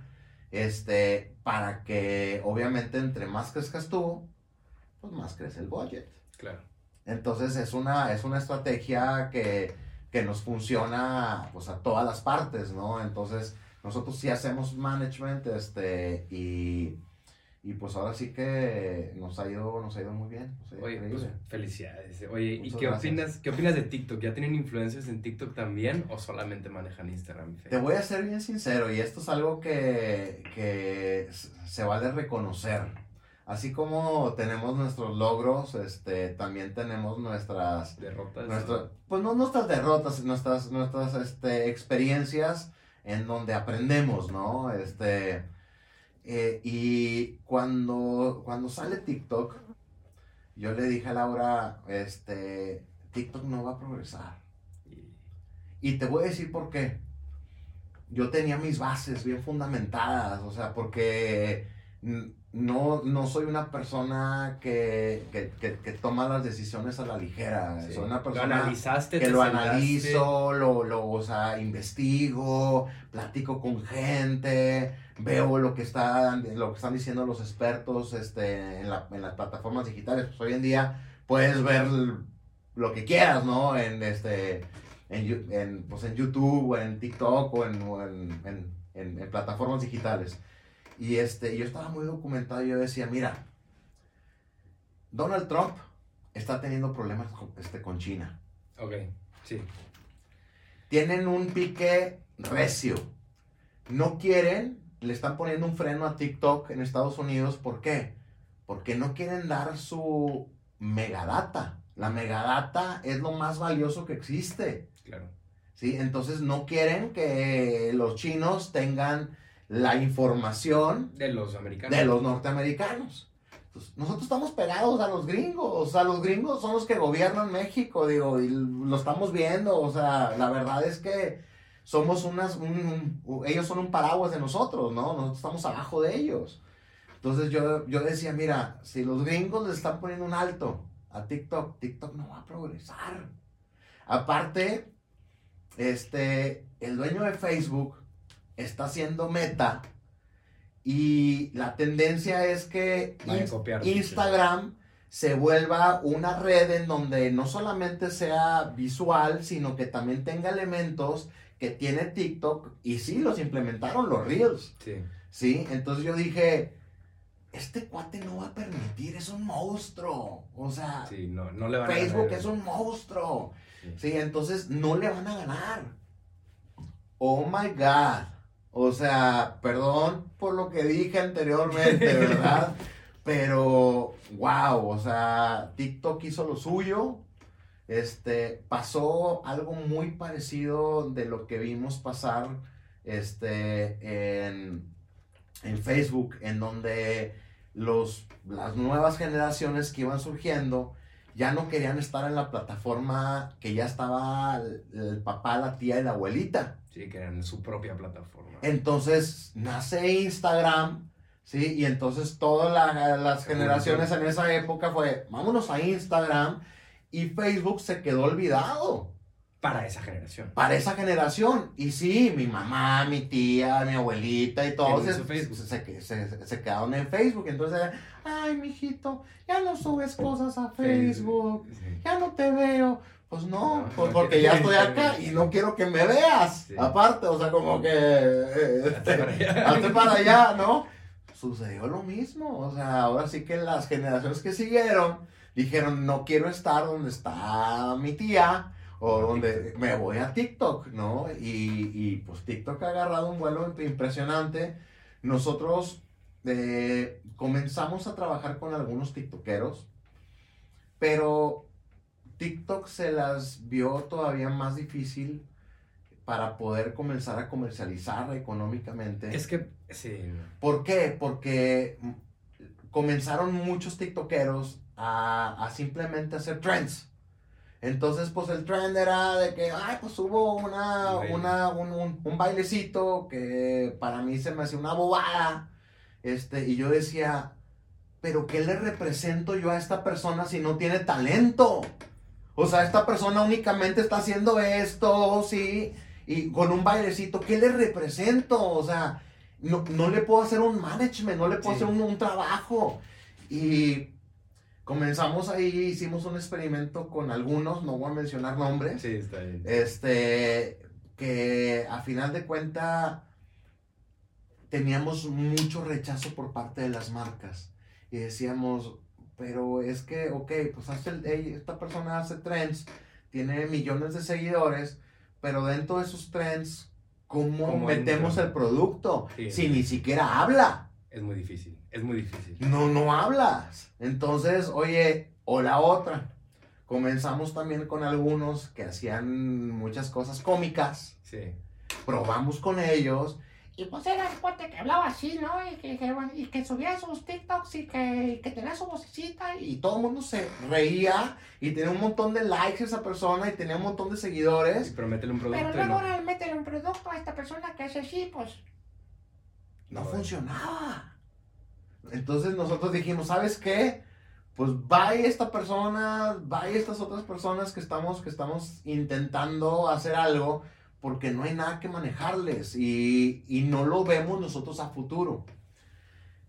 este, para que obviamente entre más crezcas tú, pues más crece el budget. Claro. Entonces es una, es una estrategia que, que nos funciona pues, a todas las partes, ¿no? Entonces nosotros sí hacemos management este, y, y pues ahora sí que nos ha ido, nos ha ido muy bien. ido Oye, pues felicidades. Oye, ¿y qué gracias. opinas, qué opinas de TikTok? ¿Ya tienen influencers en TikTok también o solamente manejan Instagram Te voy a ser bien sincero y esto es algo que, que se vale reconocer. Así como tenemos nuestros logros, este, también tenemos nuestras ¿Derrotas? Nuestra- pues no nuestras derrotas, nuestras, nuestras este, experiencias en donde aprendemos, ¿no? Este, eh, y cuando, cuando sale TikTok, yo le dije a Laura, este, TikTok no va a progresar. Y- te voy a decir por qué. Yo tenía mis bases bien fundamentadas, o sea, porque mm, no, no soy una persona que, que, que- que toma las decisiones a la ligera. sí. Soy una Lo persona analizaste, que lo sentaste. analizo, lo, lo, o sea, investigo, platico con gente, veo lo que están, lo que están diciendo los expertos este, en, la- en las plataformas digitales. Pues hoy en día puedes ver lo que quieras, ¿no? En, este, en, en, pues en YouTube o en TikTok o en- en plataformas digitales. Y este, yo estaba muy documentado y yo decía, mira, Donald Trump está teniendo problemas con, este, con China. Ok, sí. Tienen un pique recio. No quieren, le están poniendo un freno a TikTok en Estados Unidos. ¿Por qué? Porque no quieren dar su megadata. La megadata es lo más valioso que existe. Claro. ¿sí? Entonces no quieren que los chinos tengan la información De los americanos. de los norteamericanos. Entonces, nosotros estamos pegados a los gringos, o sea, los gringos son los que gobiernan México, digo, y lo estamos viendo, o sea, la verdad es que somos unas, un- un- ellos son un paraguas de nosotros, ¿no? Nosotros estamos abajo de ellos. Entonces yo, yo decía, mira, si los gringos le están poniendo un alto a TikTok, TikTok no va a progresar. Aparte, este, el dueño de Facebook está haciendo meta y la tendencia es que copiar, Instagram se vuelva una red en donde no solamente sea visual, sino que también tenga elementos que tiene TikTok y sí, los implementaron los Reels. Sí. ¿sí? Entonces yo dije, este cuate no va a permitir, es un monstruo. O sea, Sí, no, no le van a Facebook es un monstruo. Sí. Sí, entonces no le van a ganar. Oh my God. O sea, perdón por lo que dije anteriormente, ¿verdad? Pero, wow, o sea, TikTok hizo lo suyo. Este, pasó algo muy parecido de lo que vimos pasar este, en, en Facebook, en donde los, las nuevas generaciones que iban surgiendo ya no querían estar en la plataforma que ya estaba el, el papá, la tía y la abuelita. Sí, que eran su propia plataforma. Entonces nace Instagram, ¿sí? Y entonces todas la- las generaciones en esa época fue, vámonos a Instagram y Facebook se quedó olvidado. Para esa generación. Para esa generación. Y sí, mi mamá, mi tía, mi abuelita y todos se, se, se, se, quedaron en Facebook. Entonces, ay, mijito, ya no subes cosas a Facebook, ya no te veo. Pues no, pues porque ya estoy acá y no quiero que me veas. Aparte, o sea, como que... hazte, para allá. para allá, ¿no? Sucedió lo mismo. O sea, ahora sí que las generaciones que siguieron dijeron, no quiero estar donde está mi tía o donde me voy a TikTok, ¿no? Y, y pues TikTok ha agarrado un vuelo impresionante. Nosotros eh, comenzamos a trabajar con algunos TikTokeros, pero TikTok se las vio todavía más difícil para poder comenzar a comercializar económicamente. Es que, sí. ¿Por qué? Porque comenzaron muchos TikTokeros a, a simplemente hacer trends. Entonces, pues el trend era de que, ay, pues hubo una, una, un, un, bailecito que para mí se me hacía una bobada. Este, y yo decía, pero ¿qué le represento yo a esta persona si no tiene talento? O sea, esta persona únicamente está haciendo esto, sí, y con un bailecito, ¿qué le represento? O sea, no, no le puedo hacer un management, no le puedo hacer un, un trabajo. Y comenzamos ahí, hicimos un experimento con algunos, no voy a mencionar nombres. Sí, está bien. Este, que a final de cuenta teníamos mucho rechazo por parte de las marcas. Y decíamos, pero es que, ok, pues hace esta persona hace trends, tiene millones de seguidores, pero dentro de esos trends, ¿cómo, metemos el producto? si ni siquiera habla. Es muy difícil, es muy difícil. No, no hablas. Entonces, oye, o la otra. Comenzamos también con algunos que hacían muchas cosas cómicas. Sí. Probamos con ellos y pues era el cuate que hablaba así, ¿no? Y que, y que subía sus TikToks y que, que, tenía su vocecita. Y todo el mundo se reía y tenía un montón de likes esa persona y tenía un montón de seguidores. pero métele un producto. Pero luego ahora métele un producto a esta persona que hace así, pues no funcionaba. Entonces nosotros dijimos, ¿sabes qué? Pues va esta persona, va estas otras personas que estamos, que estamos intentando hacer algo porque no hay nada que manejarles y, y no lo vemos nosotros a futuro.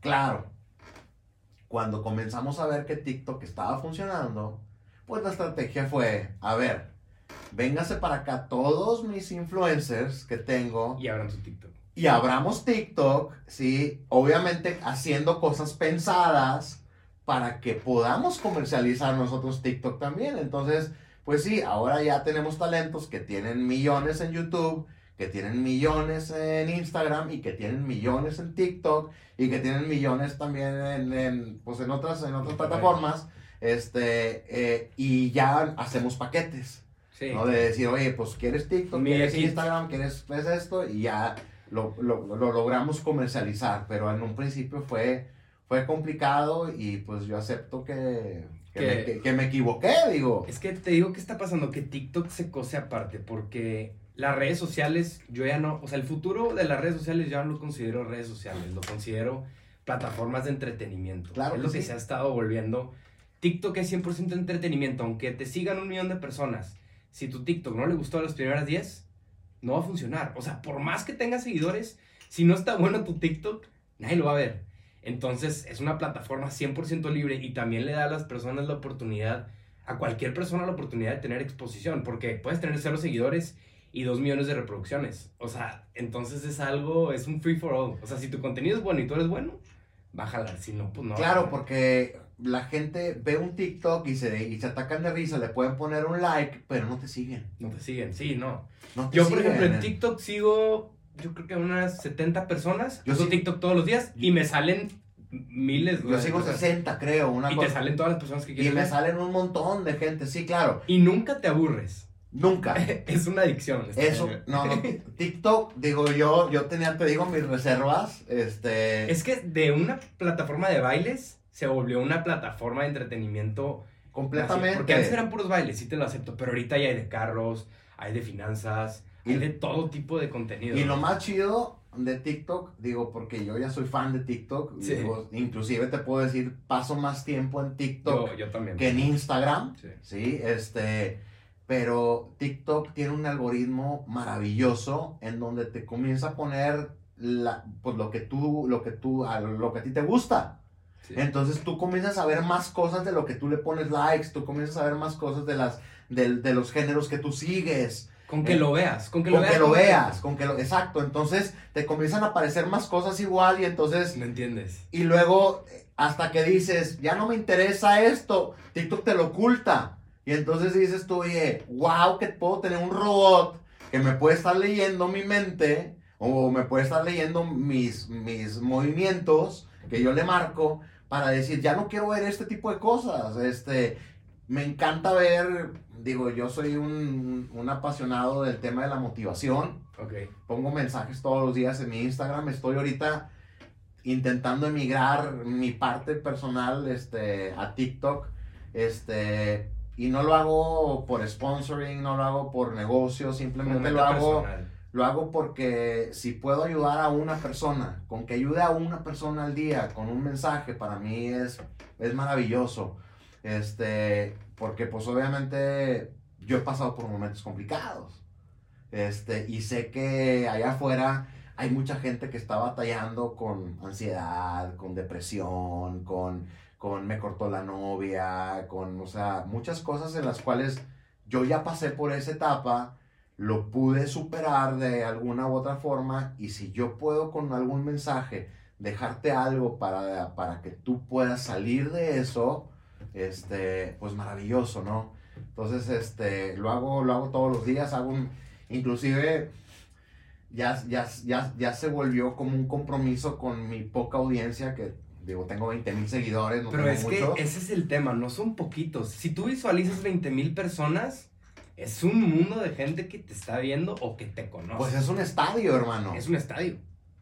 Claro, cuando comenzamos a ver que TikTok estaba funcionando, pues la estrategia fue, a ver, véngase para acá todos mis influencers que tengo. Y abran su TikTok y abramos TikTok, ¿sí? Obviamente haciendo cosas pensadas para que podamos comercializar nosotros TikTok también. Entonces, pues sí, ahora ya tenemos talentos que tienen millones en YouTube, que tienen millones en Instagram y que tienen millones en TikTok y que tienen millones también en, pues en otras, en otras plataformas. Este, eh, y ya hacemos paquetes. Sí. ¿no? De decir, oye, pues quieres TikTok, quieres Instagram, quieres esto, y ya lo, lo, lo, logramos comercializar, pero en un principio fue, fue complicado y pues yo acepto que, que, me, que, me, equivoqué, digo. Es que te digo que está pasando, que TikTok se cose aparte, porque las redes sociales, yo ya no, o sea, el futuro de las redes sociales ya no lo considero redes sociales, lo considero plataformas de entretenimiento. Claro. Es lo que se ha estado volviendo. TikTok es 100% entretenimiento, aunque te sigan un millón de personas. Si tu TikTok no le gustó a las primeras 10, no va a funcionar. O sea, por más que tengas seguidores, si no está bueno tu TikTok, nadie lo va a ver. Entonces, es una plataforma 100% libre y también le da a las personas la oportunidad, a cualquier persona la oportunidad de tener exposición, porque puedes tener cero seguidores y dos millones de reproducciones. O sea, entonces es algo, es un free for all. O sea, si tu contenido es bueno y tú eres bueno, bájala. Si no, pues no. Claro, porque la gente ve un TikTok y se, y se atacan de risa, le pueden poner un like, pero no te siguen. No te siguen, sí, no. yo, por ejemplo, en TikTok sigo, yo creo que unas 70 personas. Yo sigo TikTok todos los días y me salen miles. Yo sigo 60, creo. Una y te salen todas las personas que quieres. Y me salen un montón de gente, sí, claro. Y nunca te aburres. Nunca. es una adicción. Eso, no, no, TikTok, digo yo, yo tenía, te digo, mis reservas, este... Es que de una plataforma de bailes se volvió una plataforma de entretenimiento completamente. porque antes eran puros bailes, sí te lo acepto, pero ahorita ya hay de carros, hay de finanzas, hay de todo tipo de contenido. Y lo más chido de TikTok, digo, porque yo ya soy fan de TikTok, inclusive te puedo decir, paso más tiempo en TikTok yo, también, que en Instagram, sí. este, pero TikTok tiene un algoritmo maravilloso en donde te comienza a poner la, pues lo que tú, lo que tú, a lo que a ti te gusta. Sí. Entonces tú comienzas a ver más cosas de lo que tú le pones likes, tú comienzas a ver más cosas de las, de, de los géneros que tú sigues. Con que Eh, lo veas, con que lo con veas. que lo completo. veas, con que lo, exacto, entonces te comienzan a aparecer más cosas igual y entonces No entiendes. y luego, hasta que dices, ya no me interesa esto, TikTok te lo oculta. Y entonces dices tú, oye, wow, que puedo tener un robot que me puede estar leyendo mi mente o me puede estar leyendo mis, mis movimientos que yo le marco para decir, ya no quiero ver este tipo de cosas. Este, me encanta ver, digo, yo soy un, un apasionado del tema de la motivación Ok. pongo mensajes todos los días en mi Instagram. Estoy ahorita intentando emigrar mi parte personal este, a TikTok. Este, y no lo hago por sponsoring, no lo hago por negocio, simplemente lo hago, personal. lo hago porque si puedo ayudar a una persona, con que ayude a una persona al día con un mensaje, para mí es, es maravilloso. Este, porque pues obviamente yo he pasado por momentos complicados. Este, y sé que allá afuera hay mucha gente que está batallando con ansiedad, con depresión, con, con me cortó la novia, con, o sea, muchas cosas en las cuales yo ya pasé por esa etapa, lo pude superar de alguna u otra forma y si yo puedo con algún mensaje dejarte algo para, para que tú puedas salir de eso, este, pues maravilloso, ¿no? Entonces, este, lo hago, lo hago todos los días, hago un, inclusive ya, ya, ya, ya se volvió como un compromiso con mi poca audiencia, que digo, tengo 20 mil seguidores, no Pero tengo es que ese es el tema, no son poquitos. Si tú visualizas 20 mil personas, es un mundo de gente que te está viendo o que te conoce. Pues es un estadio, hermano. es un estadio.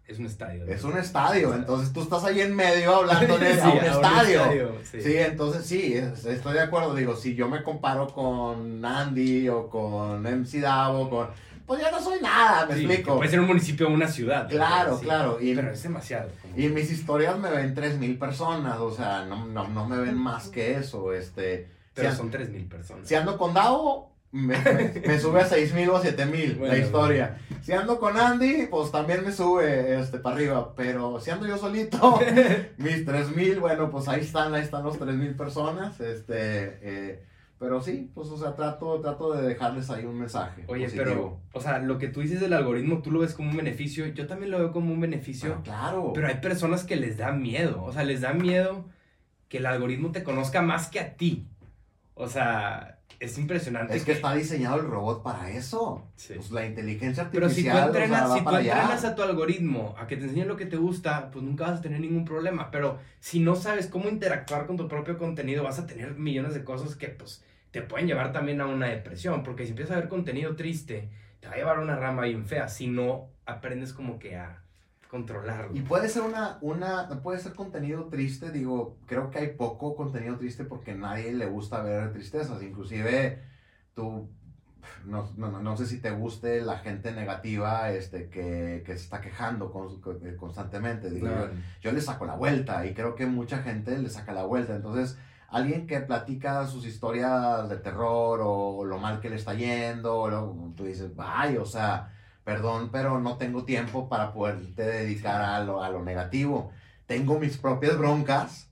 Es un estadio. Es un estadio, entonces tú estás ahí en medio hablándole Sí, a un estadio. sí. Sí, entonces sí, es- estoy de acuerdo. Digo, si yo me comparo con Andy o con MC Davo, con... Pues ya no soy nada, me Sí, explico. Puede ser un municipio o una ciudad. Claro, Sí, claro. Y, Pero es demasiado. como- y en mis historias me ven 3.000 personas, o sea, no, no, no me ven más que eso. Este, Pero si, son 3 mil personas. si ando con Davo, me, sube a 6.000 o 7.000 la Bueno, historia. Si ando con Andy, pues también me sube este, para arriba. Pero si ando yo solito, mis 3000, bueno, pues ahí están, ahí están los 3000 personas. Este, eh, pero sí, pues, o sea, trato, trato de dejarles ahí un mensaje. Oye, positivo. pero, o sea, lo que tú dices del algoritmo, tú lo ves como un beneficio. Yo también lo veo como un beneficio. Ah, claro. Pero hay personas que les da miedo. O sea, les da miedo que el algoritmo te conozca más que a ti. O sea, es impresionante. es que está diseñado el robot para eso. Sí. Pues la inteligencia Pero si tú artificial o sea, entrenas, si tú entrenas a tu algoritmo a que te enseñe lo que te gusta, pues nunca vas a tener ningún problema. Pero si no sabes cómo interactuar con tu propio contenido, vas a tener millones de cosas que pues te pueden llevar también a una depresión. Porque si empiezas a ver contenido triste, te va a llevar a una rama bien fea. Si no aprendes como que a controlarlo. Y puede ser una, una, puede ser contenido triste, digo, creo que hay poco contenido triste porque a nadie le gusta ver tristezas, inclusive tú, no, no, no- sé si te guste la gente negativa este, que, que se está quejando con- con- constantemente, digo, No. yo, yo le saco la vuelta y creo que mucha gente le saca la vuelta, entonces alguien que platica sus historias de terror o lo mal que le está yendo, o lo- tú dices, vaya, o sea, perdón, pero no tengo tiempo para poderte dedicar a lo, a lo negativo. Tengo mis propias broncas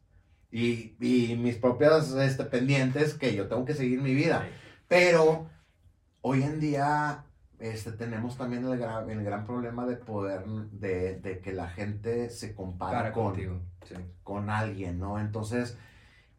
y, y mis propias este, pendientes que yo tengo que seguir mi vida. Pero hoy en día este, tenemos también el gran, el gran problema de poder, de, de que la gente se compara Para con. Sí. con alguien, ¿no? Entonces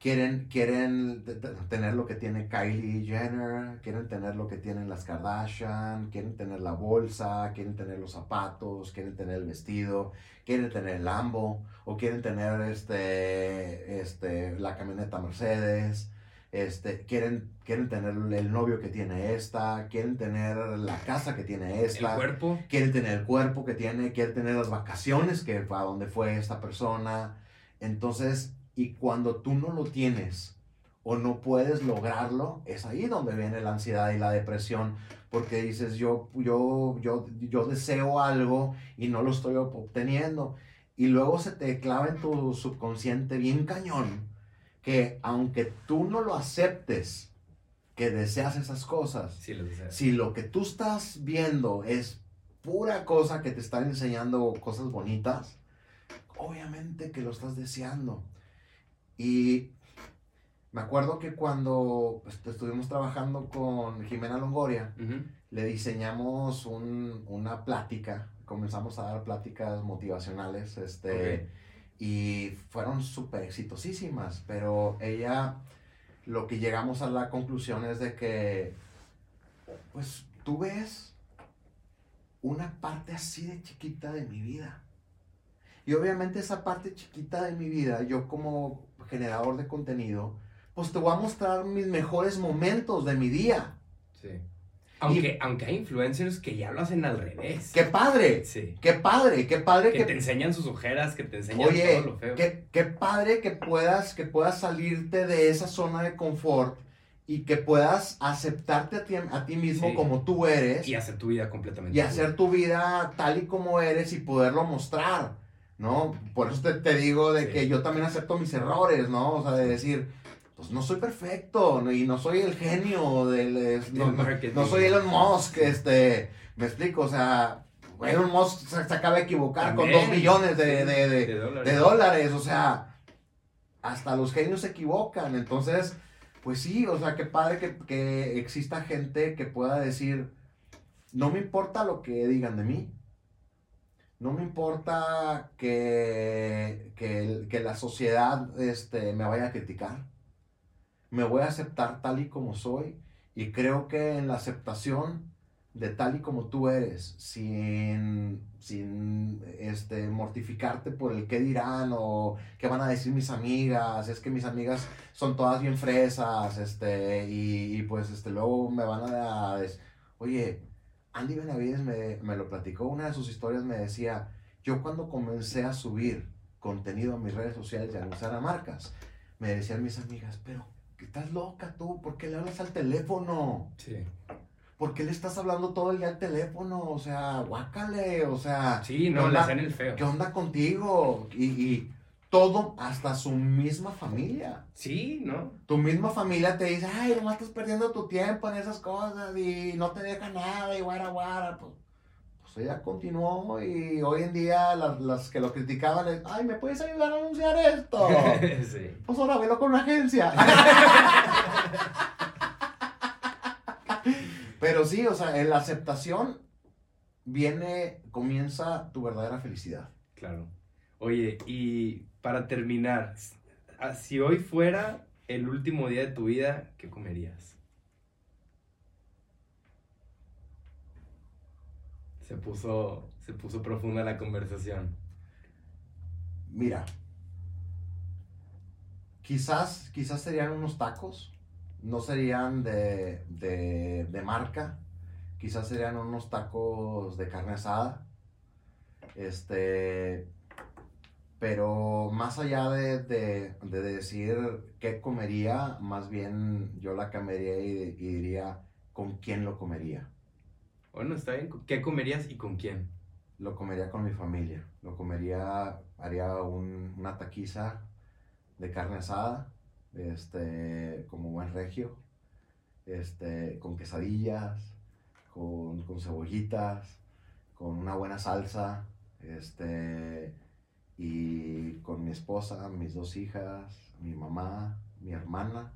quieren, quieren tener lo que tiene Kylie Jenner, quieren tener lo que tienen las Kardashian, quieren tener la bolsa, quieren tener los zapatos, quieren tener el vestido, quieren tener el Lambo, o quieren tener este, este, la camioneta Mercedes, este, quieren, quieren tener el novio que tiene esta, quieren tener la casa que tiene El esta cuerpo. quiere tener el cuerpo que tiene, quiere tener las vacaciones que a donde fue esta persona. Entonces, y cuando tú no lo tienes o no puedes lograrlo, es ahí donde viene la ansiedad y la depresión, porque dices, yo, yo, yo, yo deseo algo y no lo estoy obteniendo. Y luego se te clava en tu subconsciente bien cañón, que aunque tú no lo aceptes, que deseas esas cosas, Sí, lo deseas. si lo que tú estás viendo es pura cosa que te están enseñando cosas bonitas, obviamente que lo estás deseando. Y me acuerdo que cuando pues, estuvimos trabajando con Jimena Longoria, le diseñamos un- una plática, comenzamos a dar pláticas motivacionales, este, y fueron súper exitosísimas, pero ella, lo que llegamos a la conclusión es de que, pues tú ves una parte así de chiquita de mi vida. Y obviamente esa parte chiquita de mi vida, yo como generador de contenido, pues te voy a mostrar mis mejores momentos de mi día. Sí. Aunque, aunque hay influencers que ya lo hacen al revés. ¡Qué padre! Sí. ¡Qué padre! ¡Qué padre Que que, te enseñan sus ojeras, que te enseñan Oye, todo lo feo. qué, qué padre que puedas, que puedas salirte de esa zona de confort y que puedas aceptarte a ti, a ti mismo Sí. como tú eres Y hacer tu vida completamente. y hacer tu vida tal y como eres y poderlo mostrar, ¿no? Por eso te, te digo de Sí. que yo también acepto mis errores, ¿no? O sea, de decir, pues no soy perfecto ¿no? y no soy el genio del... es- Del no, no- soy Elon Musk, este... Me explico, o sea, Elon Musk se, se acaba de equivocar con dos millones de, de- de- de dólares. de dólares, o sea, hasta los genios se equivocan, entonces, pues sí, o sea, qué padre que, que exista gente que pueda decir, no me importa lo que digan de mí, no me importa que, que, que la sociedad este, me vaya a criticar, me voy a aceptar tal y como soy, y creo que en la aceptación de tal y como tú eres, sin, sin este, mortificarte por el qué dirán o qué van a decir mis amigas, es que mis amigas son todas bien fresas, este, y, y pues este, luego me van a oye, Andy Benavides me, me lo platicó, una de sus historias me decía, yo cuando comencé a subir contenido a mis redes sociales y a anunciar a marcas, me decían mis amigas, pero, ¿qué estás loca tú? ¿Por qué le hablas al teléfono? Sí. ¿Por qué le estás hablando todo el día al teléfono? O sea, guácale, o sea, Sí, ¿qué no, le hacen el feo. ¿qué onda contigo? Y, y todo, hasta su misma familia. Sí, ¿no? Tu misma familia te dice, ay, nomás estás perdiendo tu tiempo en esas cosas y no te deja nada y guara guara. Pues, pues ella continuó y hoy en día las, las que lo criticaban es, ay, ¿me puedes ayudar a anunciar esto? sí. Pues ahora velo con una agencia. Pero sí, o sea, en la aceptación viene, comienza tu verdadera felicidad. Claro. Oye, y para terminar, ah, si hoy fuera el último día de tu vida, ¿qué comerías? Se puso, se puso profunda la conversación. Mira, quizás, quizás serían unos tacos, no serían de, de, de marca, quizás serían unos tacos de carne asada, este, pero más allá de, de, de decir qué comería, más bien yo la cambiaría y, y diría con quién lo comería. Bueno, está bien. ¿Qué comerías y con quién? Lo comería con mi familia. Lo comería, haría un- una taquiza de carne asada, este, como buen regio, este, con quesadillas, con, con cebollitas, con una buena salsa, este, y con mi esposa, mis dos hijas, mi mamá, mi hermana,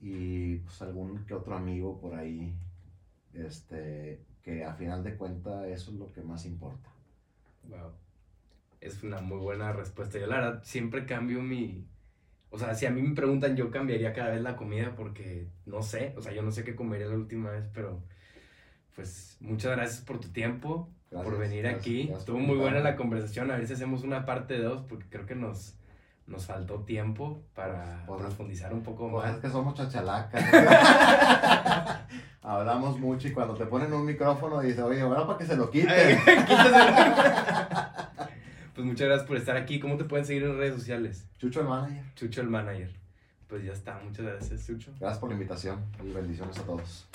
y pues algún que otro amigo por ahí, este, que a final de cuentas eso es lo que más importa. Wow. Es una muy buena respuesta. Yo la verdad siempre cambio mi... O sea, si a mí me preguntan, yo cambiaría cada vez la comida porque no sé. O sea, yo no sé qué comería la última vez, pero pues muchas gracias por tu tiempo, por venir gracias, aquí. gracias Estuvo muy buena la conversación. A ver si hacemos una parte de dos porque creo que nos, nos faltó tiempo para Pues, profundizar un poco Pues más. es que somos chachalacas. Hablamos mucho y cuando te ponen un micrófono dices, oye, bueno, para que se lo quite. pues muchas gracias por estar aquí. ¿Cómo te pueden seguir en redes sociales? Chucho el manager. Chucho el manager. Pues ya está. Muchas gracias, Chucho. Gracias por la invitación y bendiciones a todos.